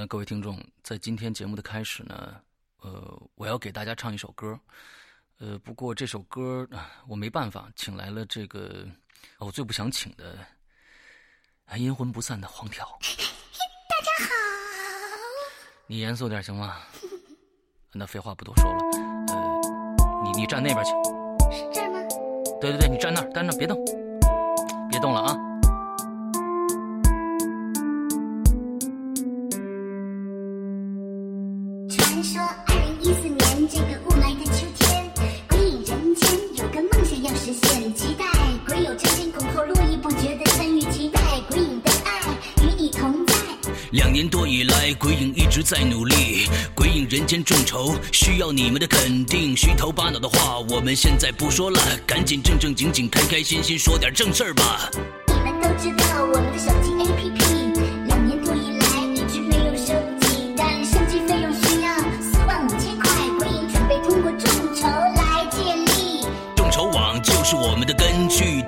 呃，各位听众，在今天节目的开始呢，呃，我要给大家唱一首歌，呃，不过这首歌我没办法，请来了这个我最不想请的，阴魂不散的黄条。大家好，你严肃点行吗？那废话不多说了，呃，你你站那边去，是这儿吗？对对对，你站那儿，站那儿，别动，别动了啊。鬼影一直在努力，鬼影人间众筹需要你们的肯定。虚头巴脑的话，我们现在不说了，赶紧正正经经、开开心心说点正事儿吧。你们都知道我们的手机 APP，两年多以来一直没有升级，但升级费用需要四万五千块，鬼影准备通过众筹来建立。众筹网就是我们的根据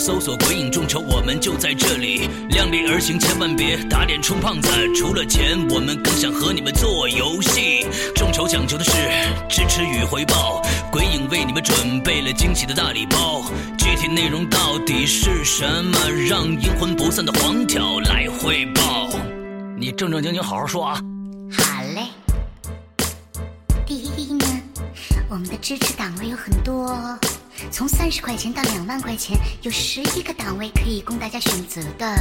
搜索“鬼影众筹”，我们就在这里。量力而行，千万别打脸充胖子。除了钱，我们更想和你们做游戏。众筹讲究的是支持与回报，鬼影为你们准备了惊喜的大礼包。具体内容到底是什么？让阴魂不散的黄条来汇报。你正正经经好好说啊。好嘞。第一呢，我们的支持档位有很多哦，从三十块钱到两万块钱，有十一个档位可以供大家选择的。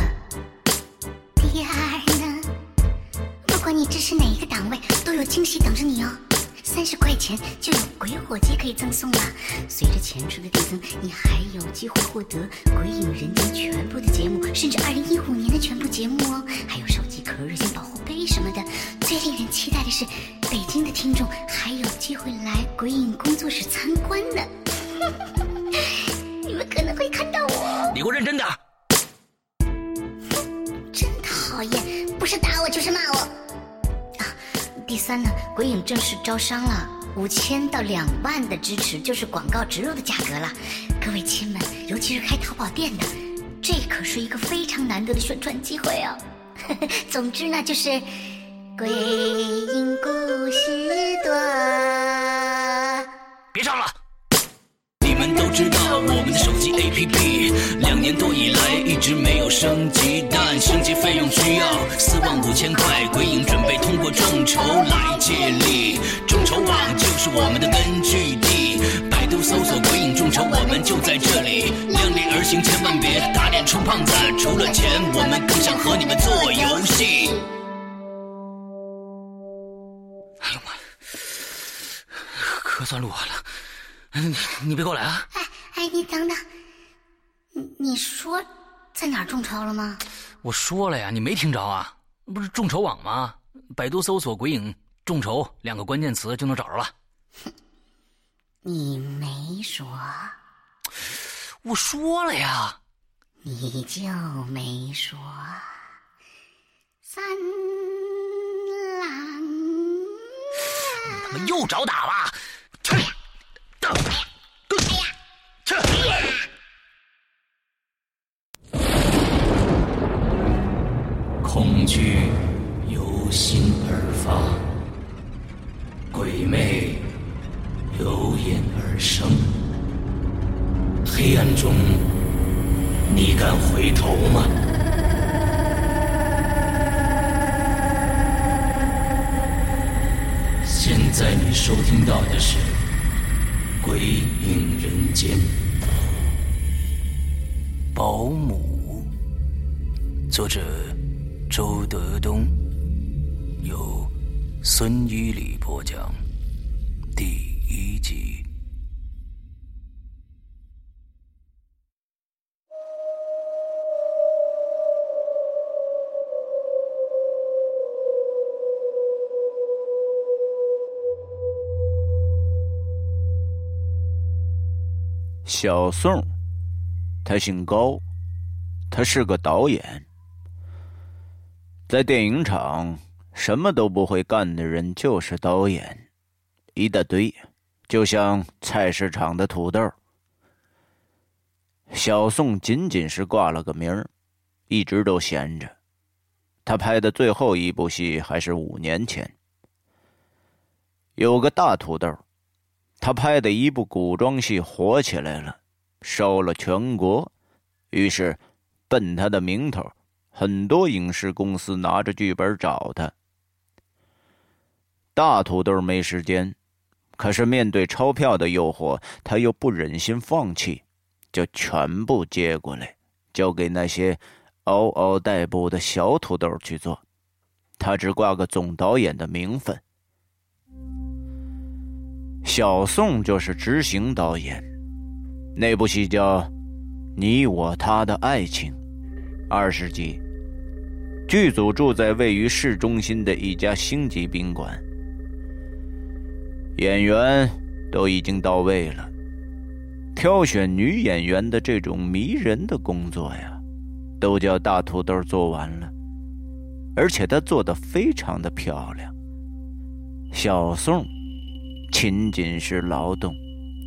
第二呢，不管你支持哪一个档位，都有惊喜等着你哦。三十块钱就有鬼火机可以赠送了！随着钱数的递增，你还有机会获得《鬼影人间》全部的节目，甚至二零一五年的全部节目哦，还有手机壳、热线保护杯什么的。最令人期待的是，北京的听众还有机会来鬼影工作室参观呢。你们可能会看到我，你给我认真点儿。真讨厌，不是打我就是骂我。啊，第三呢，鬼影正式招商了，五千到两万的支持就是广告植入的价格了。各位亲们，尤其是开淘宝店的，这可是一个非常难得的宣传机会哦。总之呢，就是鬼影故事多。别唱了。都知道我们的手机 APP 两年多以来一直没有升级，但升级费用需要四万五千块。鬼影准备通过众筹来借力，众筹网就是我们的根据地。百度搜索“鬼影众筹”，我们就在这里。量力而行，千万别打脸充胖子。除了钱，我们更想和你们做游戏。哎呦妈呀，可算录完了。你 你别过来啊！哎哎，你等等，你你说在哪儿众筹了吗？我说了呀，你没听着啊？不是众筹网吗？百度搜索“鬼影众筹”两个关键词就能找着了。哼 你没说，我说了呀，你就没说。三郎，他妈又找打了！去，小宋，他姓高，他是个导演。在电影厂，什么都不会干的人就是导演，一大堆，就像菜市场的土豆。小宋仅仅是挂了个名，一直都闲着。他拍的最后一部戏还是五年前。有个大土豆，他拍的一部古装戏火起来了，烧了全国，于是奔他的名头，很多影视公司拿着剧本找他。大土豆没时间，可是面对钞票的诱惑，他又不忍心放弃，就全部接过来，交给那些嗷嗷待哺的小土豆去做。他只挂个总导演的名分。小宋就是执行导演，那部戏叫《你我他的爱情》，二十集。剧组住在位于市中心的一家星级宾馆。演员都已经到位了，挑选女演员的这种迷人的工作呀，都叫大土豆做完了，而且他做的非常的漂亮。小宋仅仅是劳动，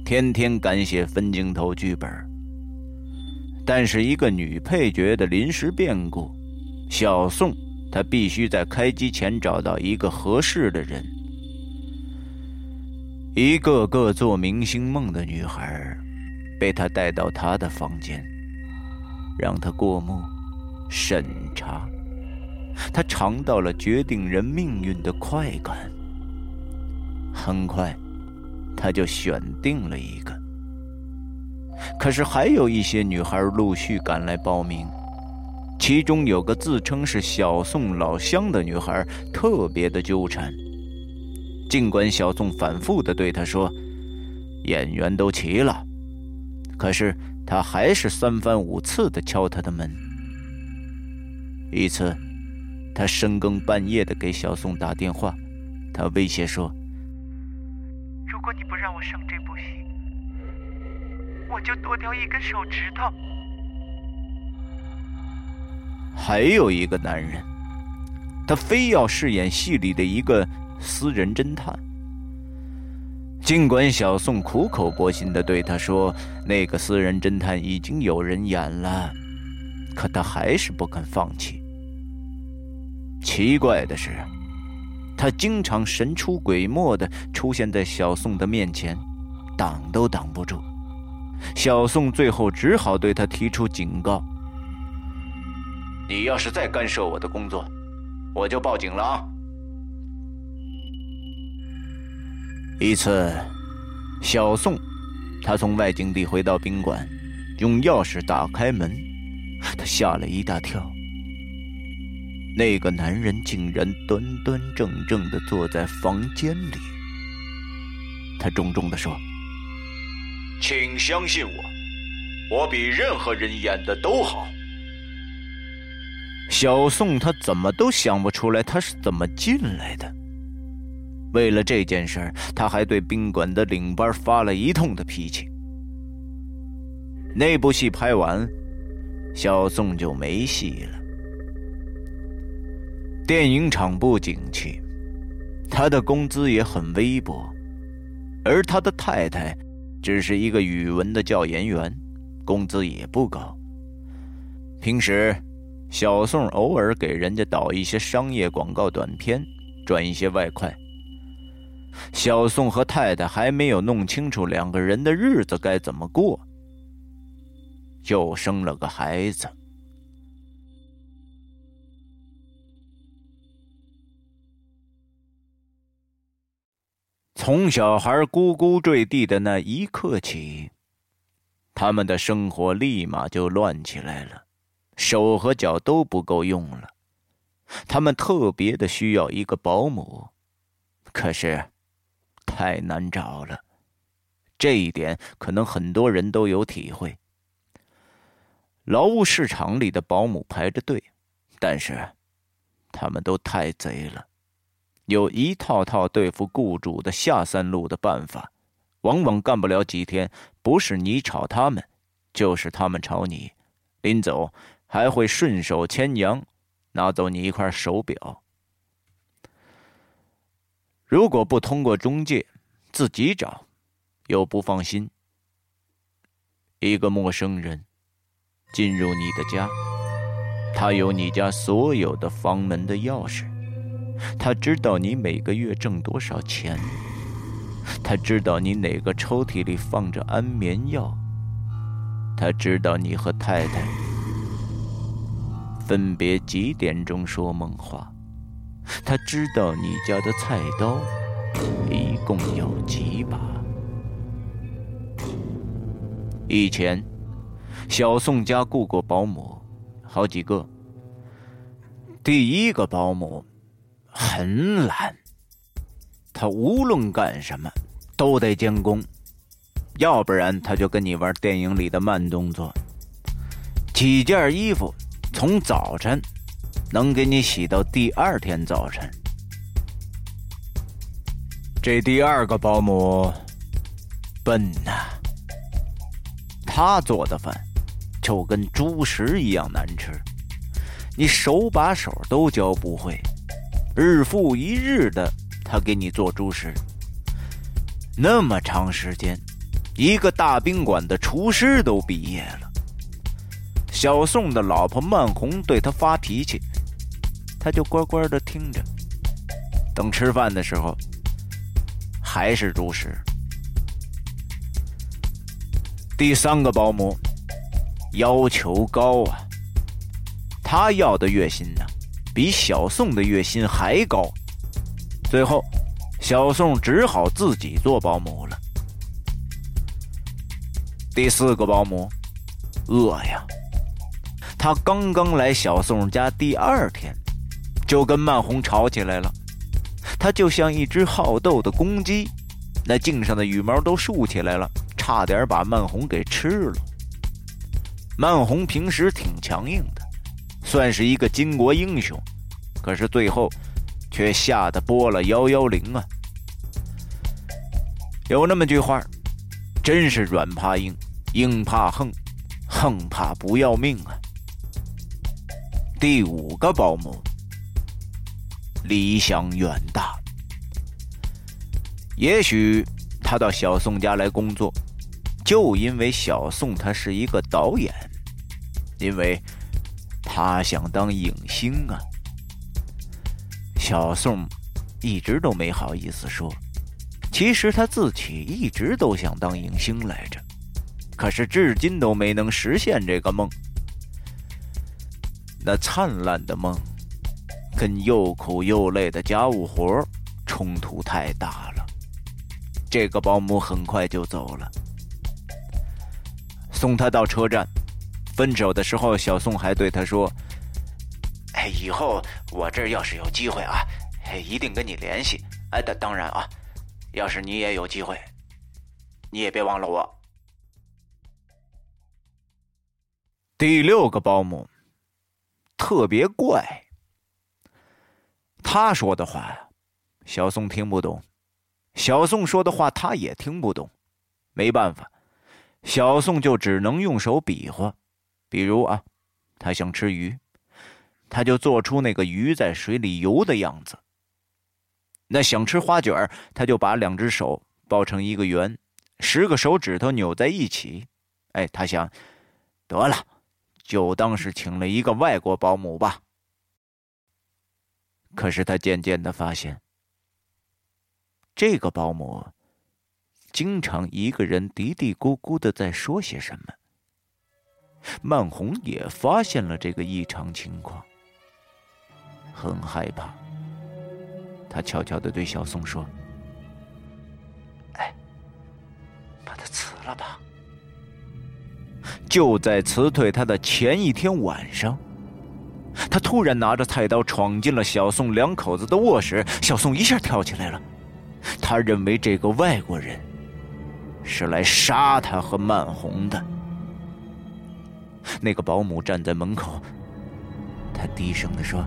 天天赶写分镜头剧本，但是一个女配角的临时变故，小宋他必须在开机前找到一个合适的人。一个个做明星梦的女孩，被他带到他的房间，让他过目、审查。他尝到了决定人命运的快感。很快，他就选定了一个。可是还有一些女孩陆续赶来报名，其中有个自称是小宋老乡的女孩，特别的纠缠。尽管小宋反复的对他说：“演员都齐了”，可是他还是三番五次的敲他的门。一次，他深更半夜的给小宋打电话，他威胁说：“如果你不让我上这部戏，我就剁掉一根手指头。”还有一个男人，他非要饰演戏里的一个。私人侦探。尽管小宋苦口婆心的对他说，那个私人侦探已经有人演了，可他还是不肯放弃。奇怪的是，他经常神出鬼没的出现在小宋的面前，挡都挡不住。小宋最后只好对他提出警告：“你要是再干涉我的工作，我就报警了啊！”一次，小宋他从外景地回到宾馆，用钥匙打开门，他吓了一大跳。那个男人竟然端端正正的坐在房间里。他重重的说：“请相信我，我比任何人演的都好。”小宋他怎么都想不出来他是怎么进来的。为了这件事儿，他还对宾馆的领班发了一通的脾气。那部戏拍完，小宋就没戏了。电影厂不景气，他的工资也很微薄，而他的太太只是一个语文的教研员，工资也不高。平时，小宋偶尔给人家导一些商业广告短片，赚一些外快。小宋和太太还没有弄清楚两个人的日子该怎么过，就生了个孩子。从小孩咕咕坠地的那一刻起，他们的生活立马就乱起来了，手和脚都不够用了。他们特别的需要一个保姆，可是。太难找了，这一点可能很多人都有体会。劳务市场里的保姆排着队，但是他们都太贼了，有一套套对付雇主的下三路的办法，往往干不了几天，不是你炒他们，就是他们炒你，临走还会顺手牵羊，拿走你一块手表。如果不通过中介，自己找，又不放心。一个陌生人进入你的家，他有你家所有的房门的钥匙，他知道你每个月挣多少钱，他知道你哪个抽屉里放着安眠药，他知道你和太太分别几点钟说梦话，他知道你家的菜刀一共有几把。以前，小宋家雇过保姆，好几个。第一个保姆很懒，他无论干什么都得监工，要不然他就跟你玩电影里的慢动作。几件衣服从早晨能给你洗到第二天早晨。这第二个保姆笨呐。他做的饭就跟猪食一样难吃，你手把手都教不会，日复一日的他给你做猪食，那么长时间，一个大宾馆的厨师都毕业了。小宋的老婆曼红对他发脾气，他就乖乖的听着，等吃饭的时候还是猪食。第三个保姆要求高啊，他要的月薪呢，比小宋的月薪还高。最后，小宋只好自己做保姆了。第四个保姆饿呀，他刚刚来小宋家第二天，就跟曼红吵起来了。他就像一只好斗的公鸡，那颈上的羽毛都竖起来了。差点把曼红给吃了。曼红平时挺强硬的，算是一个巾帼英雄，可是最后却吓得拨了幺幺零啊！有那么句话，真是软怕硬，硬怕横，横怕不要命啊！第五个保姆，理想远大，也许他到小宋家来工作。就因为小宋他是一个导演，因为他想当影星啊。小宋一直都没好意思说，其实他自己一直都想当影星来着，可是至今都没能实现这个梦。那灿烂的梦，跟又苦又累的家务活冲突太大了。这个保姆很快就走了。送他到车站，分手的时候，小宋还对他说：“哎，以后我这要是有机会啊，一定跟你联系。哎，当当然啊，要是你也有机会，你也别忘了我。”第六个保姆特别怪，他说的话，小宋听不懂；小宋说的话，他也听不懂。没办法。小宋就只能用手比划，比如啊，他想吃鱼，他就做出那个鱼在水里游的样子。那想吃花卷他就把两只手抱成一个圆，十个手指头扭在一起。哎，他想，得了，就当是请了一个外国保姆吧。可是他渐渐的发现，这个保姆。经常一个人嘀嘀咕咕的在说些什么。曼红也发现了这个异常情况，很害怕。他悄悄的对小宋说：“哎，把他辞了吧。”就在辞退他的前一天晚上，他突然拿着菜刀闯进了小宋两口子的卧室。小宋一下跳起来了，他认为这个外国人。是来杀他和曼红的。那个保姆站在门口，他低声的说：“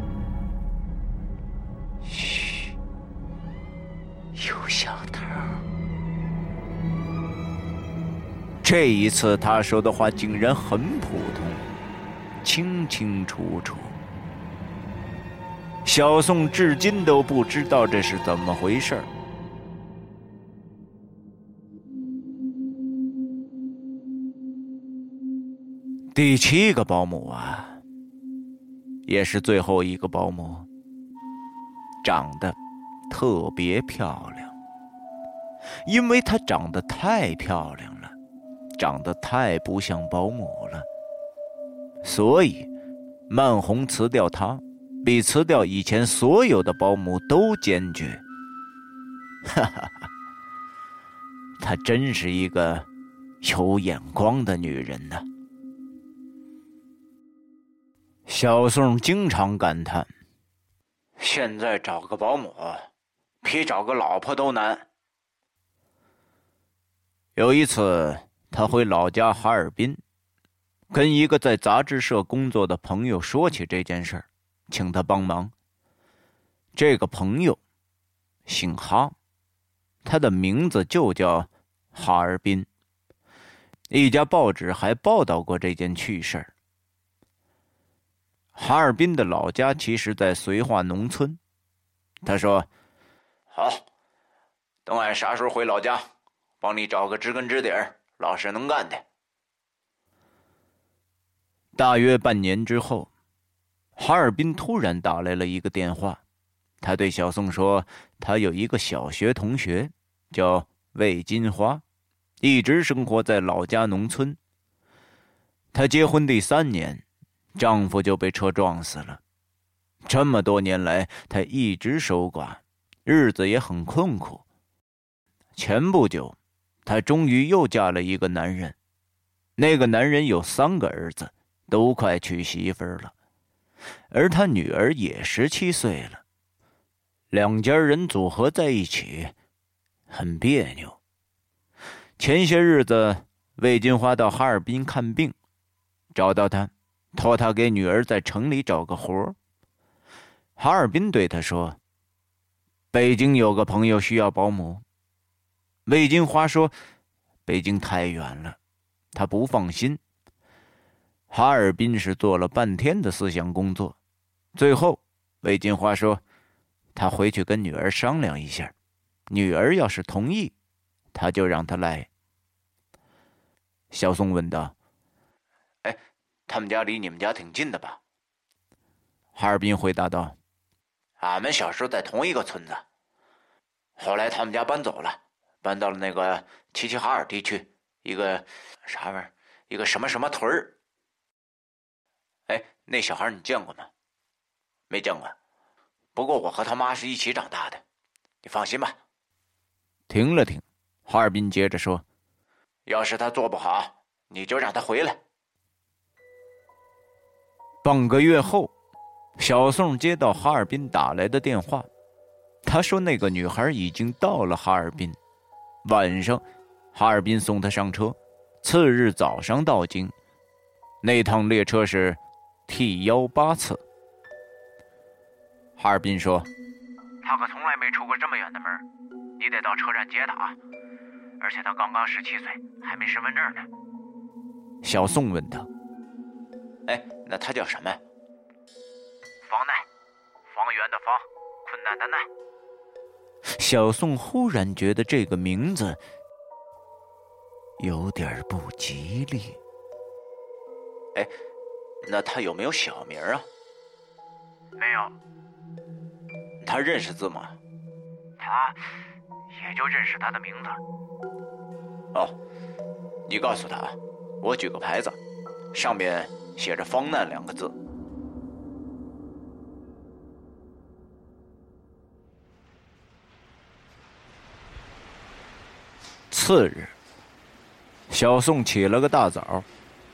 嘘，有小偷。”这一次他说的话竟然很普通，清清楚楚。小宋至今都不知道这是怎么回事儿。第七个保姆啊，也是最后一个保姆，长得特别漂亮。因为她长得太漂亮了，长得太不像保姆了，所以曼红辞掉她，比辞掉以前所有的保姆都坚决。哈哈，她真是一个有眼光的女人呐。小宋经常感叹：“现在找个保姆，比找个老婆都难。”有一次，他回老家哈尔滨，跟一个在杂志社工作的朋友说起这件事儿，请他帮忙。这个朋友姓哈，他的名字就叫哈尔滨。一家报纸还报道过这件趣事儿。哈尔滨的老家其实，在绥化农村。他说：“好，等俺啥时候回老家，帮你找个知根知底儿、老实能干的。”大约半年之后，哈尔滨突然打来了一个电话。他对小宋说：“他有一个小学同学，叫魏金花，一直生活在老家农村。他结婚第三年。”丈夫就被车撞死了。这么多年来，她一直守寡，日子也很困苦。前不久，她终于又嫁了一个男人。那个男人有三个儿子，都快娶媳妇儿了，而她女儿也十七岁了。两家人组合在一起，很别扭。前些日子，魏金花到哈尔滨看病，找到他。托他给女儿在城里找个活哈尔滨对他说：“北京有个朋友需要保姆。”魏金花说：“北京太远了，他不放心。”哈尔滨是做了半天的思想工作，最后魏金花说：“他回去跟女儿商量一下，女儿要是同意，他就让他来。”小宋问道。哎他们家离你们家挺近的吧？哈尔滨回答道：“俺们小时候在同一个村子，后来他们家搬走了，搬到了那个齐齐哈尔地区一个啥玩意儿，一个什么什么屯儿。哎，那小孩你见过吗？没见过。不过我和他妈是一起长大的，你放心吧。”停了停，哈尔滨接着说：“要是他做不好，你就让他回来。”半个月后，小宋接到哈尔滨打来的电话，他说那个女孩已经到了哈尔滨，晚上，哈尔滨送她上车，次日早上到京，那趟列车是 T 幺八次。哈尔滨说：“他可从来没出过这么远的门，你得到车站接他啊！而且他刚刚十七岁，还没身份证呢。”小宋问他。哎，那他叫什么？方奈，方圆的方，困难的难。小宋忽然觉得这个名字有点不吉利。哎，那他有没有小名啊？没有。他认识字吗？他也就认识他的名字。哦，你告诉他，我举个牌子，上面。写着“方难”两个字。次日，小宋起了个大早，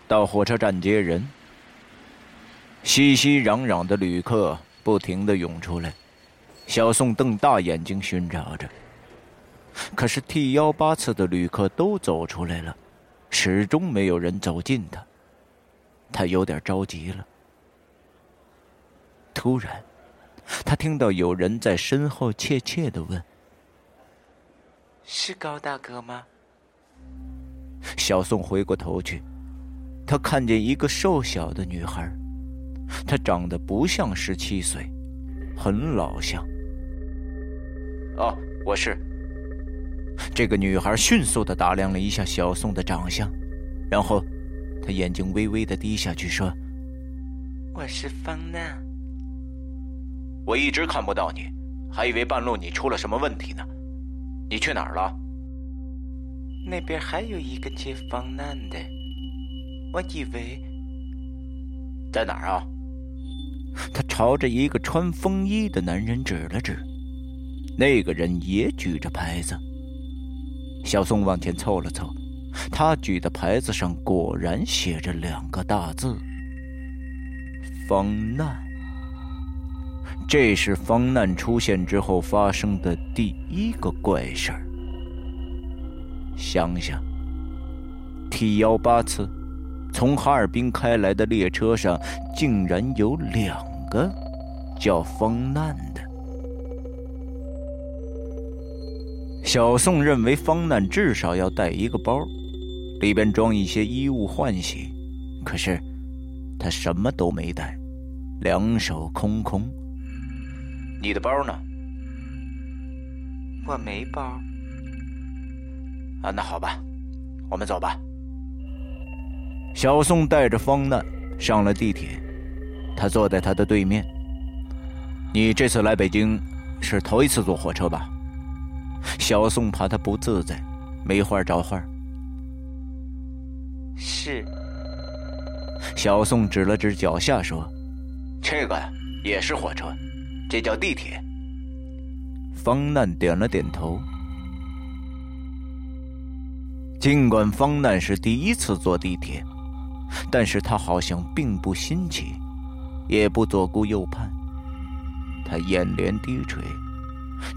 到火车站接人。熙熙攘攘的旅客不停的涌出来，小宋瞪大眼睛寻找着。可是 T 幺八次的旅客都走出来了，始终没有人走近他。他有点着急了。突然，他听到有人在身后怯怯的问：“是高大哥吗？”小宋回过头去，他看见一个瘦小的女孩，她长得不像十七岁，很老相。哦，我是。这个女孩迅速的打量了一下小宋的长相，然后。他眼睛微微的低下去，说：“我是方娜。我一直看不到你，还以为半路你出了什么问题呢。你去哪儿了？那边还有一个接方难的，我以为在哪儿啊？他朝着一个穿风衣的男人指了指，那个人也举着牌子。小宋往前凑了凑，他举的牌子上果然写着两个大字：“方难。”这是方难出现之后发生的第一个怪事儿。想想，T 幺八次从哈尔滨开来的列车上，竟然有两个叫方难的。小宋认为方难至少要带一个包，里边装一些衣物换洗，可是他什么都没带，两手空空。你的包呢？我没包。啊，那好吧，我们走吧。小宋带着方难上了地铁，他坐在他的对面。你这次来北京是头一次坐火车吧？小宋怕他不自在，没话找话。是。小宋指了指脚下说：“这个也是火车。”这叫地铁。方难点了点头。尽管方难是第一次坐地铁，但是他好像并不新奇，也不左顾右盼。他眼帘低垂，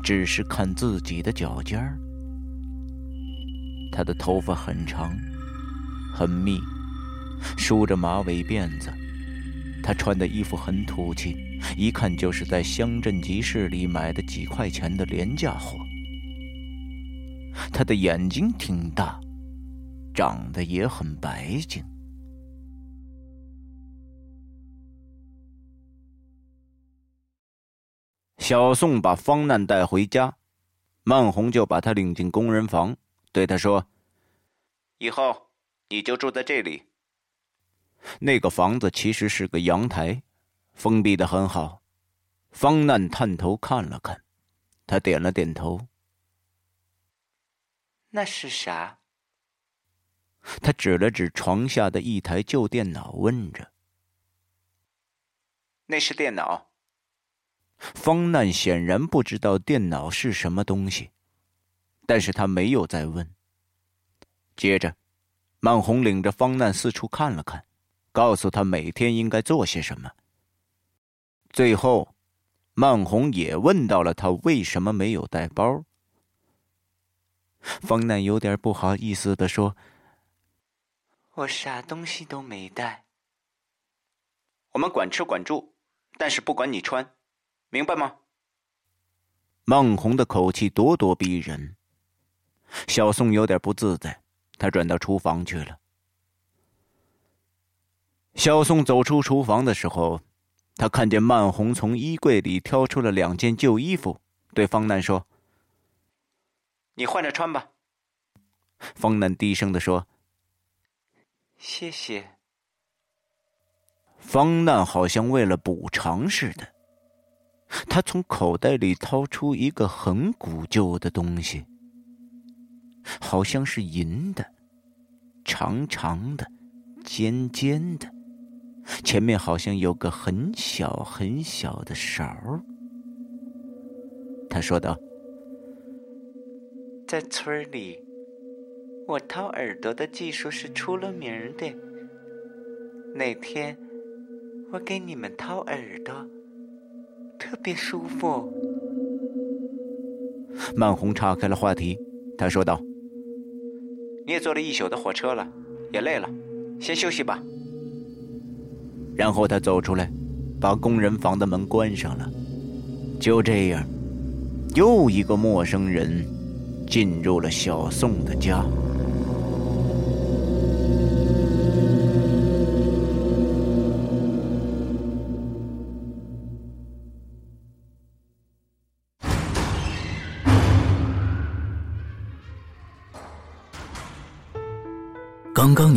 只是看自己的脚尖儿。他的头发很长，很密，梳着马尾辫子。他穿的衣服很土气，一看就是在乡镇集市里买的几块钱的廉价货。他的眼睛挺大，长得也很白净。小宋把方难带回家，曼红就把他领进工人房，对他说：“以后你就住在这里。”那个房子其实是个阳台，封闭的很好。方难探头看了看，他点了点头。那是啥？他指了指床下的一台旧电脑，问着：“那是电脑？”方难显然不知道电脑是什么东西，但是他没有再问。接着，曼红领着方难四处看了看。告诉他每天应该做些什么。最后，曼红也问到了他为什么没有带包。方南有点不好意思的说：“我啥东西都没带。我们管吃管住，但是不管你穿，明白吗？”孟红的口气咄咄逼人。小宋有点不自在，他转到厨房去了。小宋走出厨房的时候，他看见曼红从衣柜里挑出了两件旧衣服，对方南说：“你换着穿吧。”方南低声的说：“谢谢。”方南好像为了补偿似的，他从口袋里掏出一个很古旧的东西，好像是银的，长长的，尖尖的。前面好像有个很小很小的勺他说道：“在村里，我掏耳朵的技术是出了名的。哪天我给你们掏耳朵，特别舒服。”曼红岔开了话题，他说道：“你也坐了一宿的火车了，也累了，先休息吧。”然后他走出来，把工人房的门关上了。就这样，又一个陌生人进入了小宋的家。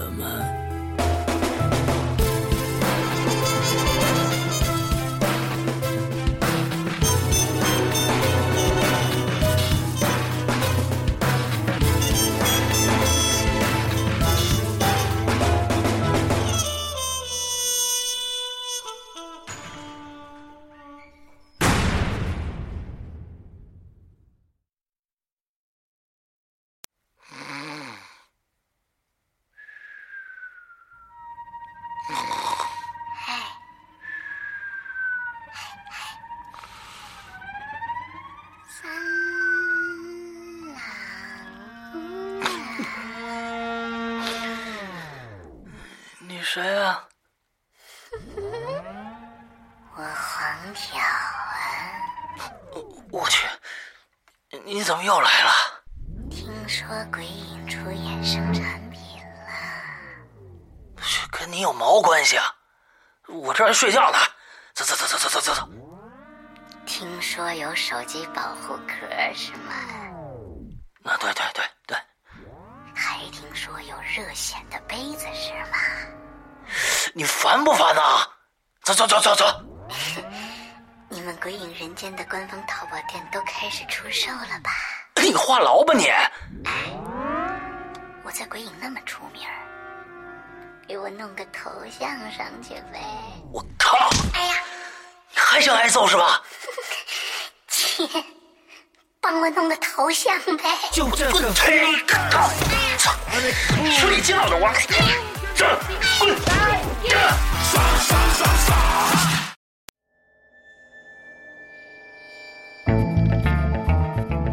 了吗？谁啊？我黄条啊，我去，你怎么又来了？听说鬼影出衍生产品了，这跟你有毛关系啊？我这还睡觉呢。走走走走走走走走。听说有手机保护壳是吗？啊，对对对对，还听说有热显的杯子是吗？你烦不烦啊？走走走走走。你们鬼影人间的官方淘宝店都开始出售了吧？你话痨吧你？哎我在鬼影那么出名儿，给我弄个头像上去呗。我靠！哎呀，你还想挨揍是吧？切，帮我弄个头像呗。就这个忒靠！操！睡觉呢我。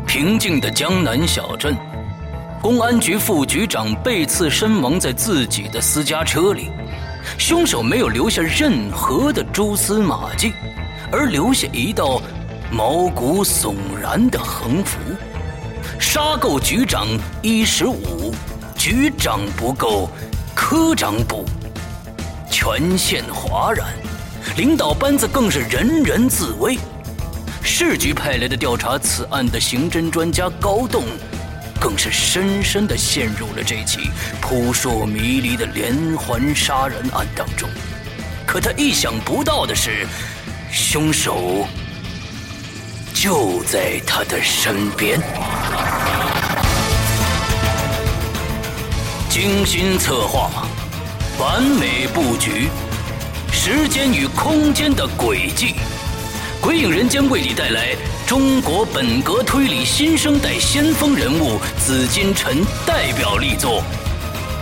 平静的江南小镇，公安局副局长被刺身亡在自己的私家车里，凶手没有留下任何的蛛丝马迹，而留下一道毛骨悚然的横幅。杀够局长一十五，局长不够，科长部。全县哗然，领导班子更是人人自危。市局派来的调查此案的刑侦专家高栋，更是深深的陷入了这起扑朔迷离的连环杀人案当中。可他意想不到的是，凶手就在他的身边。精心策划，完美布局，时间与空间的轨迹。鬼影人间为你带来中国本格推理新生代先锋人物紫金陈代表力作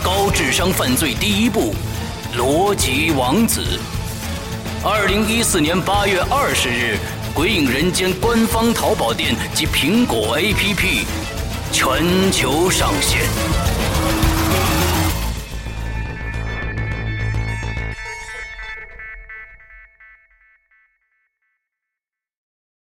《高智商犯罪第一部：逻辑王子》。二零一四年八月二十日，鬼影人间官方淘宝店及苹果 APP 全球上线。